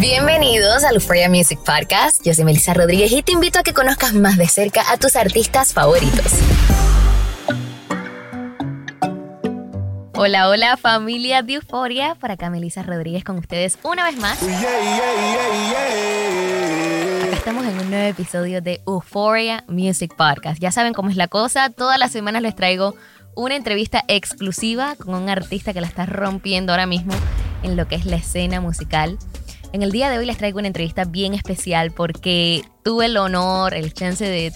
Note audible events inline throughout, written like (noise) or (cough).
Bienvenidos al Euphoria Music Podcast. Yo soy Melissa Rodríguez y te invito a que conozcas más de cerca a tus artistas favoritos. Hola, hola familia de Euphoria. Por acá Melissa Rodríguez con ustedes una vez más. Acá estamos en un nuevo episodio de Euphoria Music Podcast. Ya saben cómo es la cosa. Todas las semanas les traigo una entrevista exclusiva con un artista que la está rompiendo ahora mismo en lo que es la escena musical. En el día de hoy les traigo una entrevista bien especial porque tuve el honor, el chance de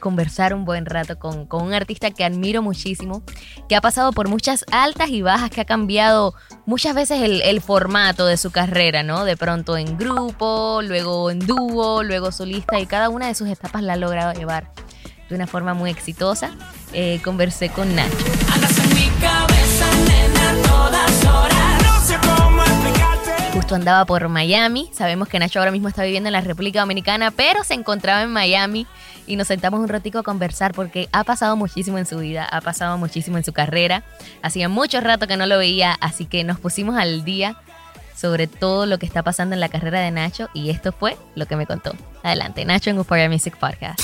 conversar un buen rato con, con, un artista que admiro muchísimo, que ha pasado por muchas altas y bajas, que ha cambiado muchas veces el, formato de su carrera, ¿no? De pronto en grupo, luego en dúo, luego solista y cada una de sus etapas la ha logrado llevar de una forma muy exitosa. Eh, conversé con Nacho. Andas en mi cabeza, nena, todas horas. Justo andaba por Miami. Sabemos que Nacho ahora mismo está viviendo en la República Dominicana, pero se encontraba en Miami y nos sentamos un ratico a conversar porque ha pasado muchísimo en su vida, ha pasado muchísimo en su carrera. Hacía mucho rato que no lo veía, así que nos pusimos al día sobre todo lo que está pasando en la carrera de Nacho y esto fue lo que me contó. Adelante, Nacho en Euphoria Music Podcast.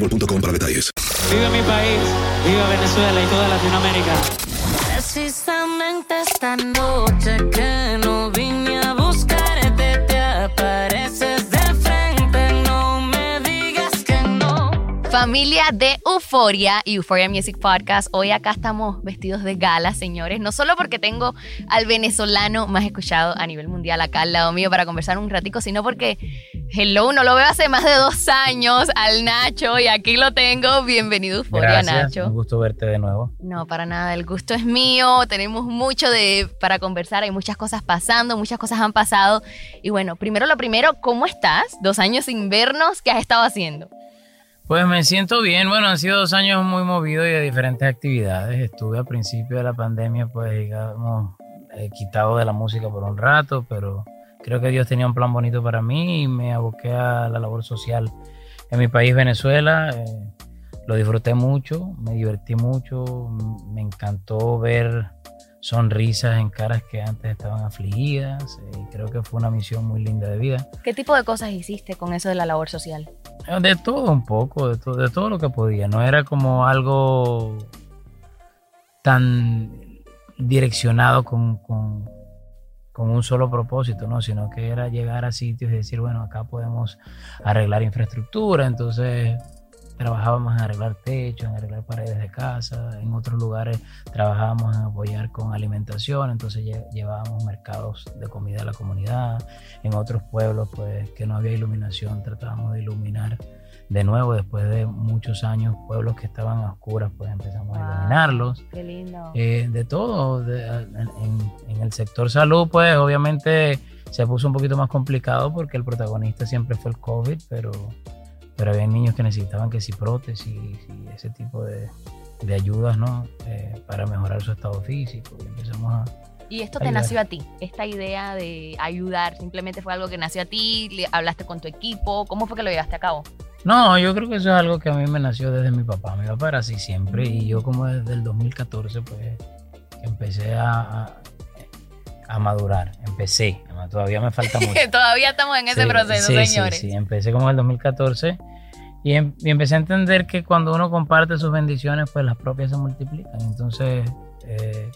boostmobile.com para detalles. Viva mi país, viva Venezuela y toda Latinoamérica. Precisamente esta noche que no vine a buscarte, te apareces de frente. No me digas que no. Familia de Euforia y Euphoria Music Podcast. Hoy acá estamos vestidos de gala, señores. No solo porque tengo al venezolano más escuchado a nivel mundial acá al lado mío para conversar un ratico, sino porque Hello, no lo veo hace más de dos años al Nacho y aquí lo tengo. Bienvenido, Euforia, Nacho. un gusto verte de nuevo. No, para nada, el gusto es mío. Tenemos mucho de para conversar, hay muchas cosas pasando, muchas cosas han pasado. Y bueno, primero lo primero, ¿cómo estás? Dos años sin vernos, ¿qué has estado haciendo? Pues me siento bien, bueno, han sido dos años muy movidos y de diferentes actividades. Estuve al principio de la pandemia, pues digamos, eh, quitado de la música por un rato, pero creo que Dios tenía un plan bonito para mí y me aboqué a la labor social en mi país, Venezuela. Eh, lo disfruté mucho, me divertí mucho, me encantó ver sonrisas en caras que antes estaban afligidas eh, y creo que fue una misión muy linda de vida. ¿Qué tipo de cosas hiciste con eso de la labor social? De todo un poco, de, to- de todo lo que podía. No era como algo tan direccionado con, con- con un solo propósito, ¿no? Sino que era llegar a sitios y decir, bueno, acá podemos arreglar infraestructura, entonces trabajábamos en arreglar techos, en arreglar paredes de casa, en otros lugares trabajábamos en apoyar con alimentación, entonces lle- llevábamos mercados de comida a la comunidad, en otros pueblos pues que no había iluminación tratábamos de iluminar de nuevo después de muchos años pueblos que estaban a oscuras pues empezamos a iluminarlos Qué lindo. eh, de todo. de- en, en- en el sector salud, pues obviamente se puso un poquito más complicado porque el protagonista siempre fue el COVID, pero, pero había niños que necesitaban que si prótesis y ese tipo de, de ayudas, ¿no? Eh, para mejorar su estado físico. Y empezamos a... Y esto te ayudar. nació a ti, esta idea de ayudar, simplemente fue algo que nació a ti, le- hablaste con tu equipo, ¿cómo fue que lo llevaste a cabo? No, yo creo que eso es algo que a mí me nació desde mi papá. Mi papá era así siempre y yo como desde el 2014 pues empecé a, a, madurar. Empecé, todavía me falta (laughs) mucho. Todavía estamos en ese Sí, proceso, sí, señores. Sí, sí, empecé como en el 2014 y, em- y empecé a entender que cuando uno comparte sus bendiciones, pues las propias se multiplican. Entonces, eh,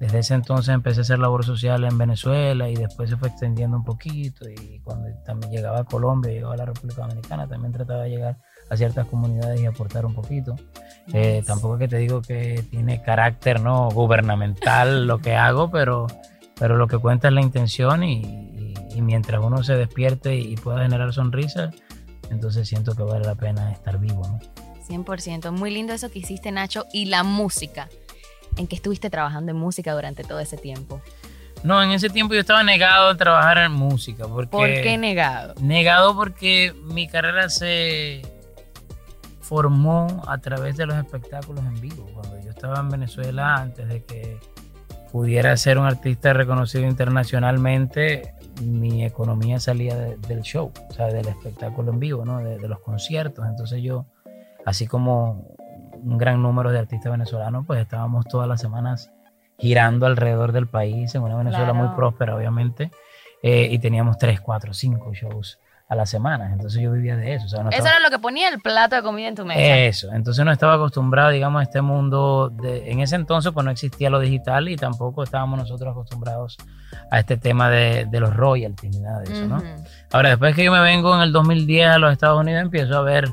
desde ese entonces empecé a hacer labor social en Venezuela y después se fue extendiendo un poquito y cuando también llegaba a Colombia, llegaba a la República Dominicana, también trataba de llegar a ciertas comunidades y aportar un poquito. Eh, tampoco es que te digo que tiene carácter no gubernamental lo que hago, pero, pero lo que cuenta es la intención y, y- y mientras uno se despierte y pueda generar sonrisas, entonces siento que vale la pena estar vivo. ¿no? 100%, muy lindo eso que hiciste, Nacho, y la música. ¿En qué estuviste trabajando en música durante todo ese tiempo? No, en ese tiempo yo estaba negado a trabajar en música. Porque, ¿Por qué negado? Negado porque mi carrera se formó a través de los espectáculos en vivo. Cuando yo estaba en Venezuela, antes de que pudiera ser un artista reconocido internacionalmente, mi economía salía de- del show, o sea, del espectáculo en vivo, ¿no? de, de los conciertos. Entonces yo, así como un gran número de artistas venezolanos, pues estábamos todas las semanas girando alrededor del país, en una Venezuela muy Claro. próspera, obviamente, eh, y teníamos tres, cuatro, cinco shows a la semana. Entonces yo vivía de eso. o sea, no Eso estaba- era lo que ponía el plato de comida en tu mesa. eso, entonces no estaba acostumbrado, digamos, a este mundo. De, en ese entonces, pues no existía lo digital y tampoco estábamos nosotros acostumbrados a este tema de, de los royalties ni nada de eso, ¿no? Ujú. Ahora, después que yo me vengo en el 2010 a los Estados Unidos, empiezo a ver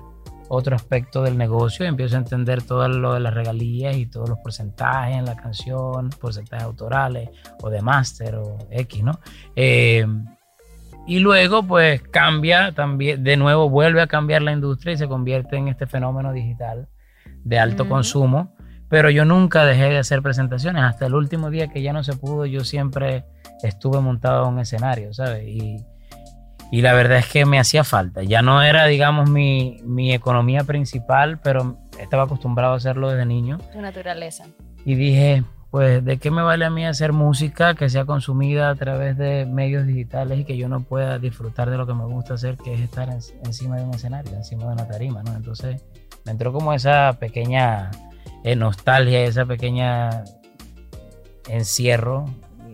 otro aspecto del negocio, empiezo a entender todo lo de las regalías y todos los porcentajes en la canción, porcentajes autorales o de máster o X, ¿no? Eh, y luego, pues cambia también, de nuevo vuelve a cambiar la industria y se convierte en este fenómeno digital de alto consumo. Pero yo nunca dejé de hacer presentaciones. Hasta el último día que ya no se pudo, yo siempre estuve montado en un escenario, ¿sabes? Y, y la verdad es que me hacía falta. Ya no era, digamos, mi, mi economía principal, pero estaba acostumbrado a hacerlo desde niño. Tu naturaleza. Y dije, pues, ¿de qué me vale a mí hacer música que sea consumida a través de medios digitales y que yo no pueda disfrutar de lo que me gusta hacer, que es estar en- encima de un escenario, encima de una tarima, ¿no? Entonces me entró como esa pequeña eh, nostalgia, esa pequeña encierro,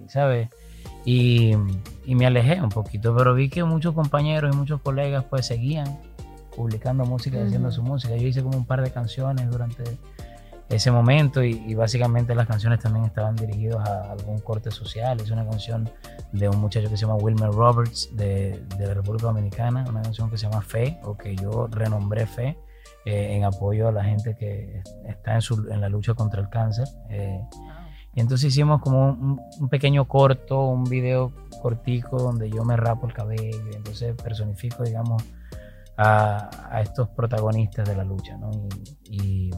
¿sabes? Y, y me alejé un poquito, pero vi que muchos compañeros y muchos colegas pues seguían publicando música y haciendo su música. Yo hice como un par de canciones durante ese momento y, y básicamente las canciones también estaban dirigidas a algún corte social. Es una canción de un muchacho que se llama Wilmer Roberts de, de la República Dominicana, una canción que se llama Fe o que yo renombré Fe eh, en apoyo a la gente que está en, su- en la lucha contra el cáncer. eh, Y entonces hicimos como un, un pequeño corto, un video cortico donde yo me rapo el cabello y entonces personifico, digamos, a, a estos protagonistas de la lucha, ¿no? Y, y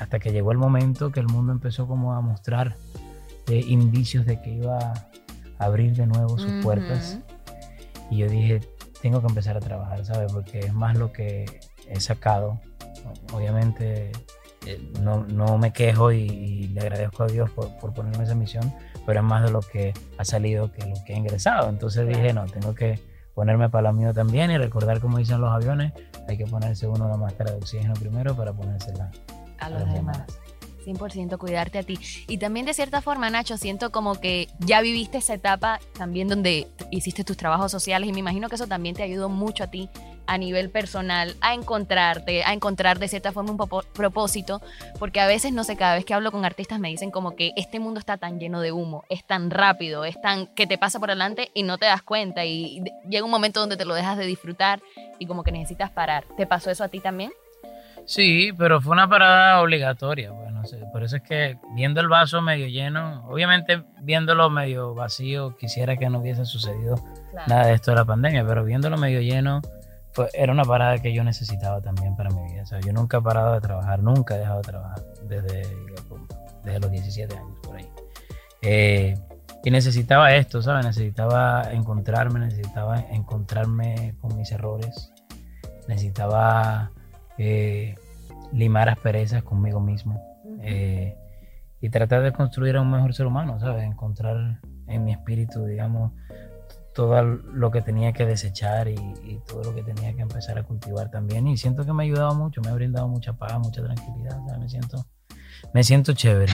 hasta que llegó el momento que el mundo empezó como a mostrar eh, indicios de que iba a abrir de nuevo sus puertas. Y yo dije, tengo que empezar a trabajar, ¿sabes? Porque es más lo que he sacado. Obviamente eh, no, no me quejo y, y le agradezco a Dios por, por ponerme esa misión, pero es más de lo que ha salido que lo que he ingresado. Entonces dije, no, tengo que ponerme para lo mío también y recordar como dicen los aviones, hay que ponerse uno una máscara de oxígeno primero para ponérsela a los demás. 100% cuidarte a ti. Y también de cierta forma, Nacho, siento como que ya viviste esa etapa también donde hiciste tus trabajos sociales y me imagino que eso también te ayudó mucho a ti a nivel personal a encontrarte, a encontrar de cierta forma un propósito, porque a veces, no sé, cada vez que hablo con artistas me dicen como que este mundo está tan lleno de humo, es tan rápido, es tan que te pasa por delante y no te das cuenta y llega un momento donde te lo dejas de disfrutar y como que necesitas parar. ¿Te pasó eso a ti también? Sí, pero fue una parada obligatoria. Por eso es que viendo el vaso medio lleno, obviamente viéndolo medio vacío, quisiera que no hubiese sucedido Claro. nada de esto de la pandemia, pero viéndolo medio lleno, fue, era una parada que yo necesitaba también para mi vida. O sea, yo nunca he parado de trabajar, nunca he dejado de trabajar desde, desde los 17 años por ahí. Eh, y necesitaba esto, ¿sabes? Necesitaba encontrarme, necesitaba encontrarme con mis errores, necesitaba eh, limar asperezas conmigo mismo eh, y tratar de construir a un mejor ser humano, ¿sabes? Encontrar en mi espíritu, digamos, todo lo que tenía que desechar y, todo lo que tenía que empezar a cultivar también. Y siento que me ha ayudado mucho, me ha brindado mucha paz, mucha tranquilidad, ¿sabes? Me siento, me siento chévere.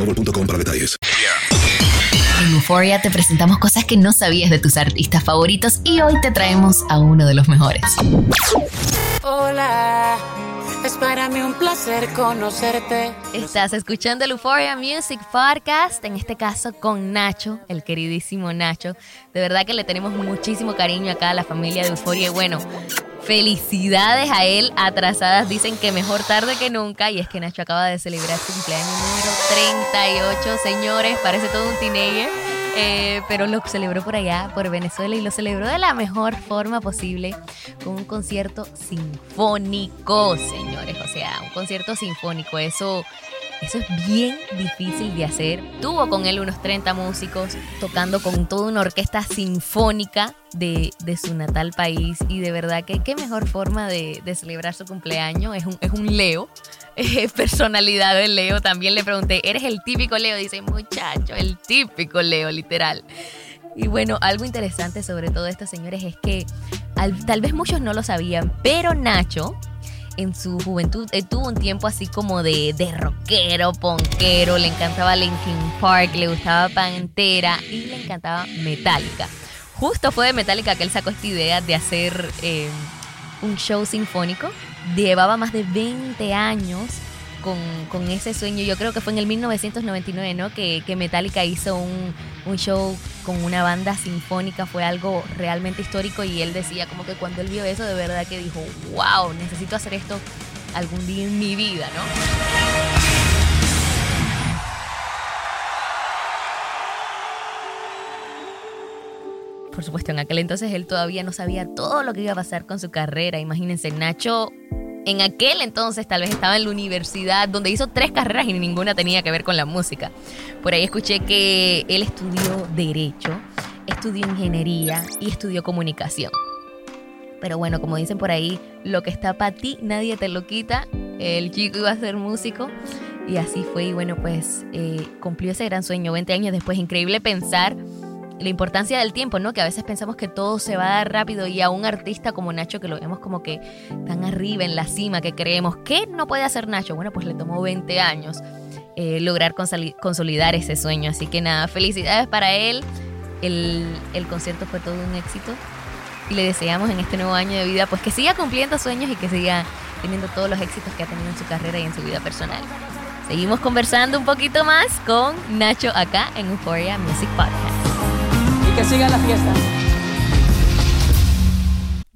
boostmobile.com para detalles. En Euphoria te presentamos cosas que no sabías de tus artistas favoritos y hoy te traemos a uno de los mejores. Hola, es para mí un placer conocerte. Estás escuchando el Euphoria Music Podcast, en este caso con Nacho, el queridísimo Nacho. De verdad que le tenemos muchísimo cariño acá a la familia de Euphoria y bueno, felicidades a él, atrasadas dicen que mejor tarde que nunca y es que Nacho acaba de celebrar su cumpleaños número 38, señores, parece todo un teenager. eh, pero lo celebró por allá, por Venezuela, y lo celebró de la mejor forma posible, con un concierto sinfónico, señores. O sea, un concierto sinfónico. Eso Eso es bien difícil de hacer. Tuvo con él unos 30 músicos tocando con toda una orquesta sinfónica de, de su natal país y de verdad que qué mejor forma de, celebrar su cumpleaños. Es un, es un Leo, (laughs) personalidad de Leo. También le pregunté, ¿eres el típico Leo? Dice, muchacho, el típico Leo, literal. Y bueno, algo interesante sobre todo esto, señores, es que al- tal vez muchos no lo sabían, pero Nacho en su juventud eh, tuvo un tiempo así como de, de rockero, ponquero, le encantaba Linkin Park, le gustaba Pantera y le encantaba Metallica. Justo fue de Metallica que él sacó esta idea de hacer eh, un show sinfónico. Llevaba más de 20 años con, con ese sueño. Yo creo que fue en el 1999, ¿no? Que, que Metallica hizo un, un show con una banda sinfónica. Fue algo realmente histórico y él decía como que cuando él vio eso, de verdad que dijo, wow, necesito hacer esto algún día en mi vida, ¿no? Por supuesto, en aquel entonces él todavía no sabía todo lo que iba a pasar con su carrera. Imagínense, Nacho en aquel entonces tal vez estaba en la universidad donde hizo tres carreras y ninguna tenía que ver con la música. Por ahí escuché que él estudió derecho, estudió ingeniería y estudió comunicación. Pero bueno, como dicen por ahí, lo que está para ti nadie te lo quita. El chico iba a ser músico y así fue. Y bueno, pues eh, cumplió ese gran sueño 20 años después. Increíble pensar la importancia del tiempo, ¿no? Que a veces pensamos que todo se va a dar rápido y a un artista como Nacho, que lo vemos como que tan arriba, en la cima, que creemos, ¿qué no puede hacer Nacho? Bueno, pues le tomó 20 años eh, lograr consoli- consolidar ese sueño. Así que nada, felicidades para él. El, el concierto fue todo un éxito y le deseamos en este nuevo año de vida pues que siga cumpliendo sueños y que siga teniendo todos los éxitos que ha tenido en su carrera y en su vida personal. Seguimos conversando un poquito más con Nacho acá en Euphoria Music Podcast. Que siga la fiesta.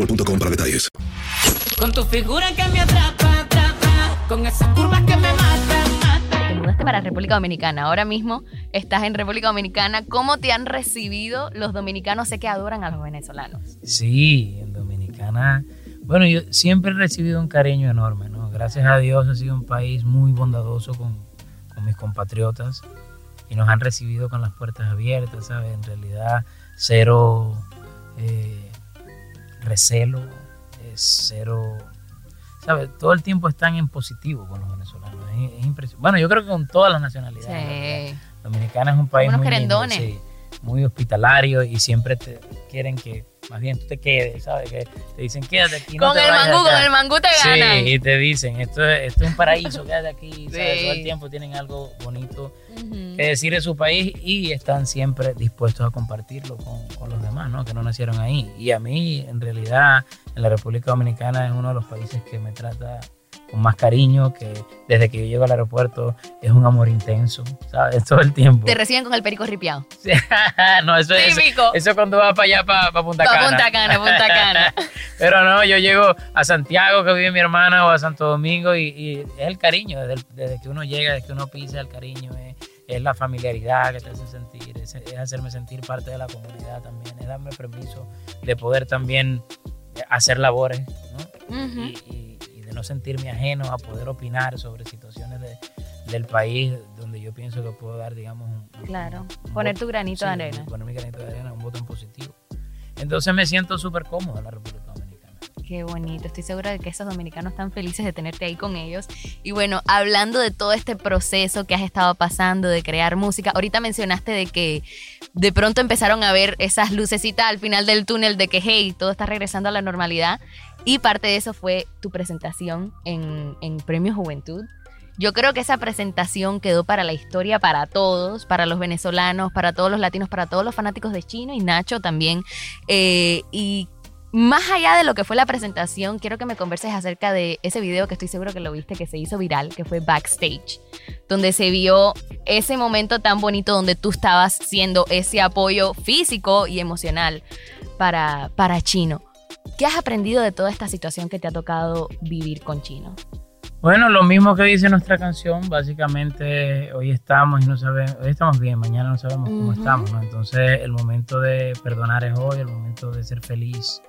boostmobile.com para detalles. Con tu figura que me atrapa, atrapa, con esas curvas que me matan, matan. Te mudaste para República Dominicana. Ahora mismo estás en República Dominicana. ¿Cómo te han recibido los dominicanos? Sé que adoran a los venezolanos. Sí, en Dominicana. Bueno, yo siempre he recibido un cariño enorme, ¿no? Gracias a Dios ha sido un país muy bondadoso con, con mis compatriotas y nos han recibido con las puertas abiertas, ¿sabes? En realidad, cero eh, recelo, eh, cero. ¿Sabes? Todo el tiempo están en positivo con los venezolanos. Es, es impresionante. Bueno, yo creo que con todas las nacionalidades. realidad. Dominicana es un país Unos muy lindo, sí, muy hospitalario y siempre te quieren que más bien tú te quedes, ¿sabes? Que te dicen, quédate aquí. Con el mangú, con el mangú te ganan. Sí, y te dicen, esto es, esto es un paraíso, quédate aquí, (laughs) ¿sabes? Todo el tiempo tienen algo bonito que decir de su país y están siempre dispuestos a compartirlo con, con los demás, ¿no? Que no nacieron ahí. Y a mí, en realidad, en la República Dominicana es uno de los países que me trata con más cariño, que desde que yo llego al aeropuerto es un amor intenso, ¿sabes? (laughs) Todo el tiempo. Te reciben con el perico ripiado. (laughs) no, eso es Típico. eso cuando vas para allá, para, Punta Pa' Cana. Punta Cana, Punta Cana. (laughs) Pero no, yo llego a Santiago, que vive mi hermana, o a Santo Domingo, y, y es el cariño, desde, que uno llega, desde que uno pisa el cariño, es, es la familiaridad que te hace sentir, es, es hacerme sentir parte de la comunidad también, es darme permiso de poder también hacer labores, ¿no? Y de no sentirme ajeno a poder opinar sobre situaciones de- del país donde yo pienso que puedo dar, digamos, un, Claro, un poner voto- tu granito de sí, arena. Poner mi granito de arena, un voto en positivo. Entonces me siento súper cómodo en la República Dominicana. Qué bonito, estoy segura de que esos dominicanos están felices de tenerte ahí con ellos. Y bueno, hablando de todo este proceso que has estado pasando de crear música, ahorita mencionaste de que de pronto empezaron a ver esas lucecitas al final del túnel de que, hey, todo está regresando a la normalidad. Y parte de eso fue tu presentación en, en Premio Juventud. Yo creo que esa presentación quedó para la historia, para todos, para los venezolanos, para todos los latinos, para todos los fanáticos de Chino y Nacho también. Eh, y más allá de lo que fue la presentación, quiero que me converses acerca de ese video que estoy seguro que lo viste, que se hizo viral, que fue Backstage, donde se vio ese momento tan bonito donde tú estabas siendo ese apoyo físico y emocional para, para Chino. ¿Qué has aprendido de toda esta situación que te ha tocado vivir con Chino? Bueno, lo mismo que dice nuestra canción, básicamente hoy estamos y no sabemos, hoy estamos bien, mañana no sabemos cómo estamos, ¿no? Entonces el momento de perdonar es hoy, el momento de ser feliz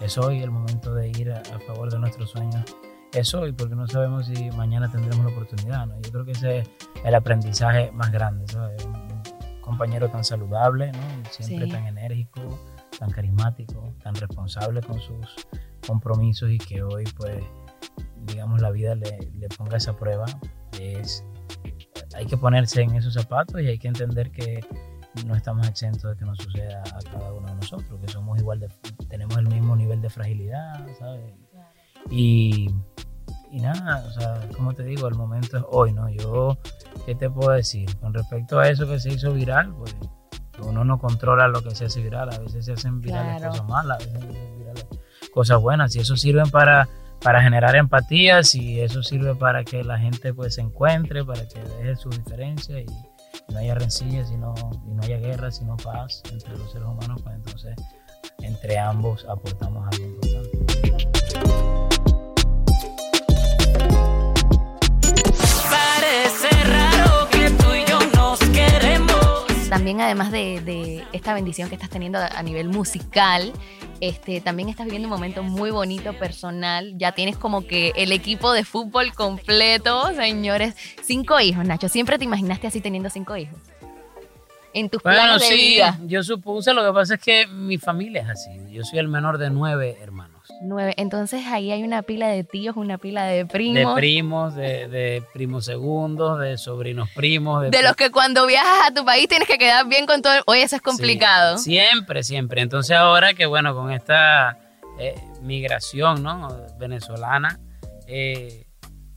es hoy, el momento de ir a, a favor de nuestros sueños es hoy, porque no sabemos si mañana tendremos la oportunidad, ¿no? Yo creo que ese es el aprendizaje más grande, ¿sabes? Un, un compañero tan saludable, ¿no? Siempre Sí. tan enérgico, tan carismático, tan responsable con sus compromisos y que hoy pues digamos, la vida le, le ponga esa prueba, es, hay que ponerse en esos zapatos y hay que entender que no estamos exentos de que nos suceda a cada uno de nosotros, que somos igual de, tenemos el mismo nivel de fragilidad, ¿sabes? Y, y nada, o sea, como te digo, el momento es hoy, ¿no? Yo, ¿qué te puedo decir? Con respecto a eso que se hizo viral, pues uno no controla lo que se hace viral, a veces se hacen virales Claro. cosas malas, a veces se hacen virales cosas buenas, y eso sirven para para generar empatía, si eso sirve para que la gente pues se encuentre, para que deje sus diferencias y no haya rencillas, y no, y no haya guerra, sino paz entre los seres humanos, pues entonces entre ambos aportamos algo importante. Parece raro que tú y yo nos queremos. También además de, de esta bendición que estás teniendo a nivel musical, este, también estás viviendo un momento muy bonito personal. Ya tienes como que el equipo de fútbol completo, señores. Cinco hijos, Nacho. ¿Siempre te imaginaste así teniendo cinco hijos? En tus Bueno, planes de sí, vida. yo supuse, lo que pasa es que mi familia es así, yo soy el menor de nueve hermanos. Nueve. Entonces ahí hay una pila de tíos, una pila de De primos. primos, de, de primos segundos, de sobrinos primos. De, de los que cuando viajas a tu país tienes que quedar bien con todo. el- Oye, eso es complicado. Sí, siempre, siempre. Entonces ahora que bueno, con esta eh, migración ¿no? venezolana eh,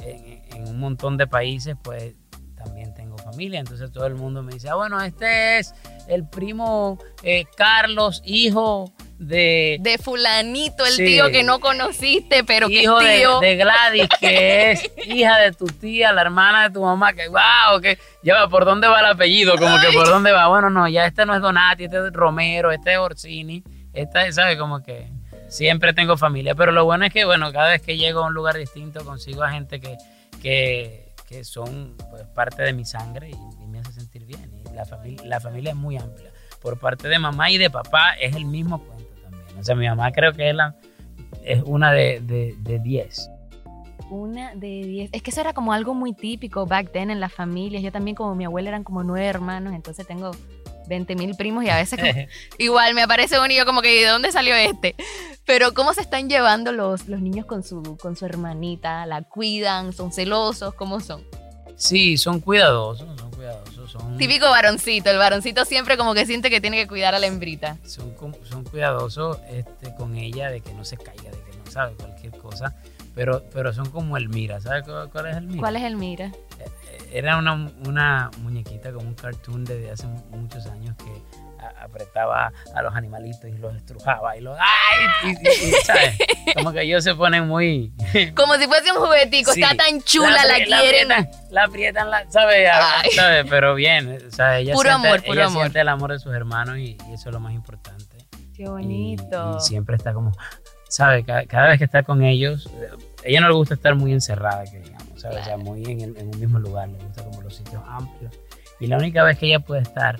en, en un montón de países, pues también tengo familia. Entonces todo el mundo me dice, ah, bueno, este es el primo eh, Carlos, hijo de... De fulanito, el Sí. tío que no conociste, pero que hijo es de, tío. de Gladys, que es hija de tu tía, la hermana de tu mamá, que wow, que ya va, ¿por dónde va el apellido? Como que por dónde va. Bueno, no, ya este no es Donati, este es Romero, este es Orsini, esta es, ¿sabes? Como que siempre tengo familia. Pero lo bueno es que, bueno, cada vez que llego a un lugar distinto consigo a gente que, que, que son pues, parte de mi sangre y, y me hace sentir bien. Y la, familia la familia es muy amplia. Por parte de mamá y de papá es el mismo cuento. O sea, mi mamá creo que es, la, es una de 10. De, de 10. Una de diez. Es que eso era como algo muy típico back then en las familias. Yo también, como mi abuela, eran como nueve hermanos, entonces tengo 20 mil primos y a veces como- (laughs) (laughs) igual me aparece uno y yo como que ¿de dónde salió este? Pero ¿cómo se están llevando los, los niños con su, con su hermanita? ¿La cuidan? ¿Son celosos? ¿Cómo son? Sí, son cuidadosos, son cuidadosos. son... Típico varoncito, el varoncito siempre como que siente que tiene que cuidar a la hembrita. Son, com- son cuidadosos este, con ella de que no se caiga, de que no sabe cualquier cosa. Pero, pero son como el Mira. ¿Sabes cuál, cuál es el Mira? ¿Cuál es el mira? Era una, una muñequita como un cartoon desde hace mu- muchos años que a- apretaba a los animalitos y los estrujaba y los... ¡Ay! Y, y- y, ¿sabes? (laughs) Como que ellos se ponen muy... (laughs) Como si fuese un juguetico, Sí. está tan chula, la, apri- quieren. aprietan, la aprietan, la, ¿sabes? Pero bien, o sea, ella, Puro siente, amor, puro ella amor. siente el amor de sus hermanos y, eso es lo más importante. Qué bonito. y siempre está como, ¿sabes? Cada, cada vez que está con ellos, eh, ella no le gusta estar muy encerrada, que digamos, ¿sabes? O sea, muy en, el- en un mismo lugar, le gusta como los sitios amplios. Y la única vez que ella puede estar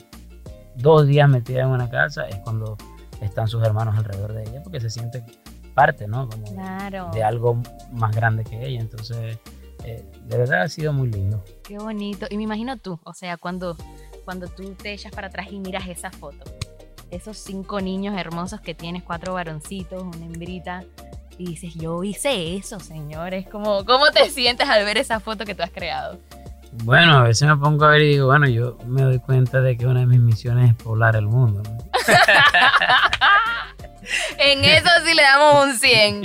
dos días metida en una casa es cuando están sus hermanos alrededor de ella, porque se siente parte, ¿no? Como de- Claro. de algo más grande que ella. Entonces, eh, de verdad ha sido muy lindo. Qué bonito. Y me imagino tú, o sea, cuando, cuando tú te echas para atrás y miras esa foto, esos cinco niños hermosos que tienes, cuatro varoncitos, una hembrita, y dices, yo hice eso, señores. ¿Cómo, ¿Cómo te sientes al ver esa foto que tú has creado? Bueno, a veces me pongo a ver y digo, bueno, yo me doy cuenta de que una de mis misiones es poblar el mundo. ¿no? (laughs) En eso sí le damos un 100.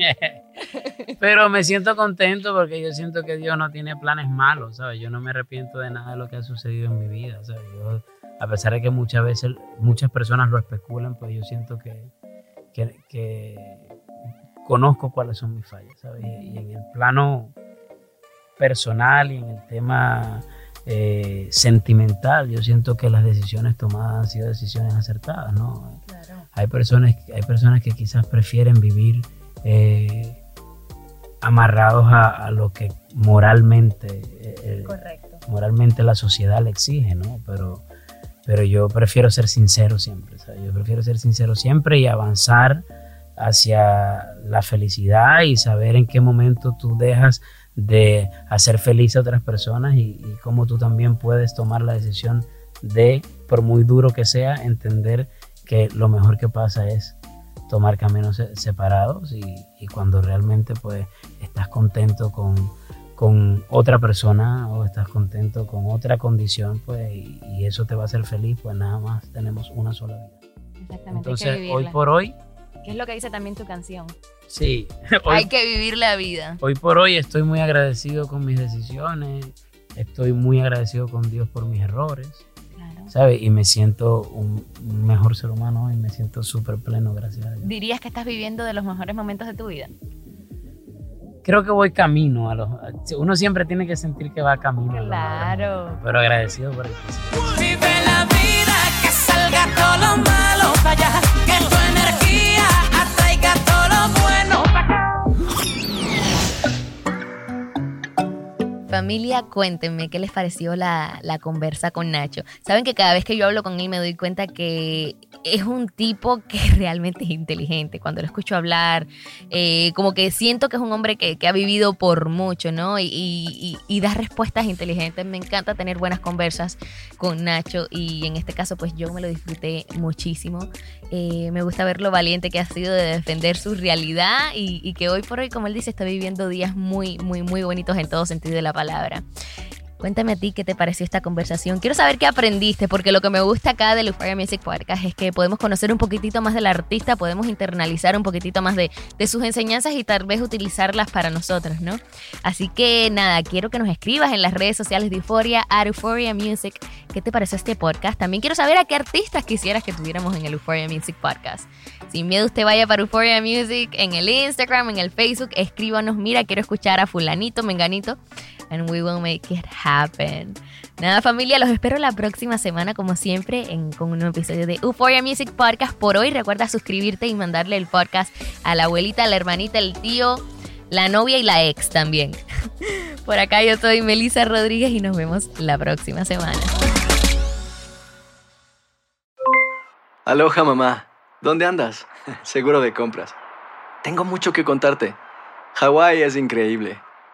(laughs) Pero me siento contento porque yo siento que Dios no tiene planes malos, ¿sabes? Yo no me arrepiento de nada de lo que ha sucedido en mi vida, ¿sabes? Yo, a pesar de que muchas veces muchas personas lo especulan, pues yo siento que, que, que conozco cuáles son mis fallas, ¿sabes? Y, y en el plano personal y en el tema eh, sentimental, yo siento que las decisiones tomadas han sido decisiones acertadas, ¿no? Hay personas, hay personas que quizás prefieren vivir eh, amarrados a, a lo que moralmente, eh, moralmente la sociedad le exige, ¿no? Pero, pero yo prefiero ser sincero siempre, ¿sabes? Yo prefiero ser sincero siempre y avanzar hacia la felicidad y saber en qué momento tú dejas de hacer feliz a otras personas y, y cómo tú también puedes tomar la decisión de, por muy duro que sea, entender que lo mejor que pasa es tomar caminos se- separados y, y cuando realmente pues estás contento con, con otra persona o estás contento con otra condición pues y, y eso te va a hacer feliz pues nada más tenemos una sola vida Exactamente. entonces hoy por hoy ¿Qué es lo que dice también tu canción? sí (laughs) hoy, Hay que vivir la vida. hoy por hoy estoy muy agradecido con mis decisiones estoy muy agradecido con Dios por mis errores ¿sabes? Y me siento un un mejor ser humano y me siento súper pleno, gracias a Dios. ¿Dirías que estás viviendo de los mejores momentos de tu vida? Creo que voy camino a los... Uno siempre tiene que sentir que va camino. a los Claro. Pero agradecido por el. Vive la vida, que salga todo lo malo para allá, que Familia, cuéntenme qué les pareció la, la conversa con Nacho. Saben que cada vez que yo hablo con él me doy cuenta que es un tipo que (laughs) realmente es inteligente. Cuando lo escucho hablar, eh, como que siento que es un hombre que, que ha vivido por mucho, ¿no? Y, y- da respuestas inteligentes. Me encanta tener buenas conversas con Nacho y en este caso pues yo me lo disfruté muchísimo. Eh, me gusta ver lo valiente que ha sido de defender su realidad y, y que hoy por hoy, como él dice, está viviendo días muy, muy, muy bonitos en todo sentido de la palabra. Cuéntame a ti qué te pareció esta conversación. Quiero saber qué aprendiste, porque lo que me gusta acá de Euphoria Music Podcast es que podemos conocer un poquitito más del artista, podemos internalizar un poquitito más de, de sus enseñanzas y tal vez utilizarlas para nosotros, ¿no? Así que nada, quiero que nos escribas en las redes sociales de Euphoria, a Euphoria Music, qué te pareció este podcast. También quiero saber a qué artistas quisieras que tuviéramos en el Euphoria Music Podcast. Sin miedo, usted vaya para Euphoria Music en el Instagram, en el Facebook, escríbanos, mira, quiero escuchar a fulanito, menganito, and we will make it happen. Nada, familia, los espero la próxima semana, como siempre, en, con un nuevo episodio de Euphoria Music Podcast. Por hoy, recuerda suscribirte y mandarle el podcast a la abuelita, a la hermanita, el tío, la novia y la ex también. (laughs) Por acá yo soy Melissa Rodríguez y nos vemos la próxima semana. Aloha mamá, ¿dónde andas? (laughs) Seguro de compras. Tengo mucho que contarte. Hawái es increíble.